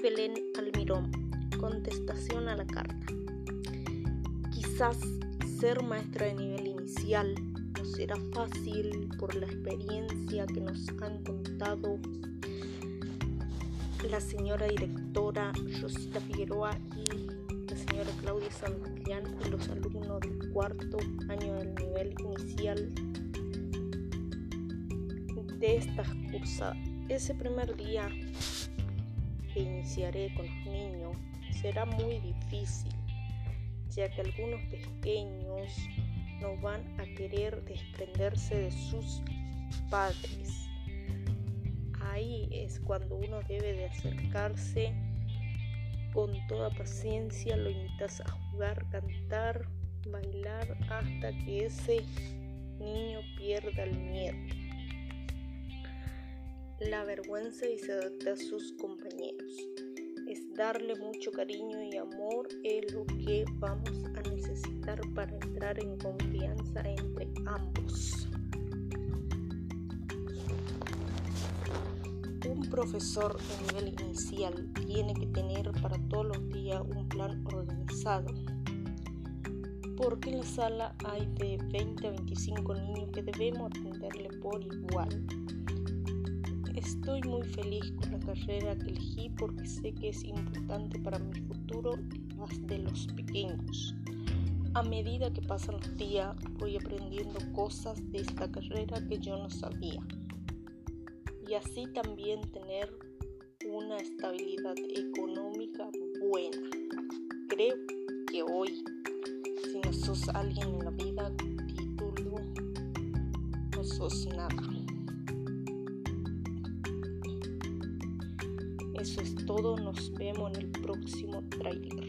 Belén Almirón. Contestación a la carta. Quizás ser maestra de nivel inicial no será fácil por la experiencia que nos han contado la señora directora Rosita Figueroa y la señora Claudia Santillán y los alumnos del cuarto año del nivel inicial de esta cursadas. Ese primer día que iniciaré con los niños será muy difícil, ya que algunos pequeños no van a querer desprenderse de sus padres. Ahí es cuando uno debe de acercarse con toda paciencia, lo invitas a jugar, cantar, bailar hasta que ese niño pierda el miedo la vergüenza y se a sus compañeros. Es darle mucho cariño y amor es lo que vamos a necesitar para entrar en confianza entre ambos. Un profesor de nivel inicial tiene que tener para todos los días un plan organizado, porque en la sala hay de 20 a 25 niños que debemos atenderle por igual Estoy muy feliz con la carrera que elegí porque sé que es importante para mi futuro más de los pequeños. A medida que pasan los días voy aprendiendo cosas de esta carrera que yo no sabía. Y así también tener una estabilidad económica buena. Creo que hoy, si no sos alguien en la vida título, no sos nada. Eso es todo, nos vemos en el próximo trailer.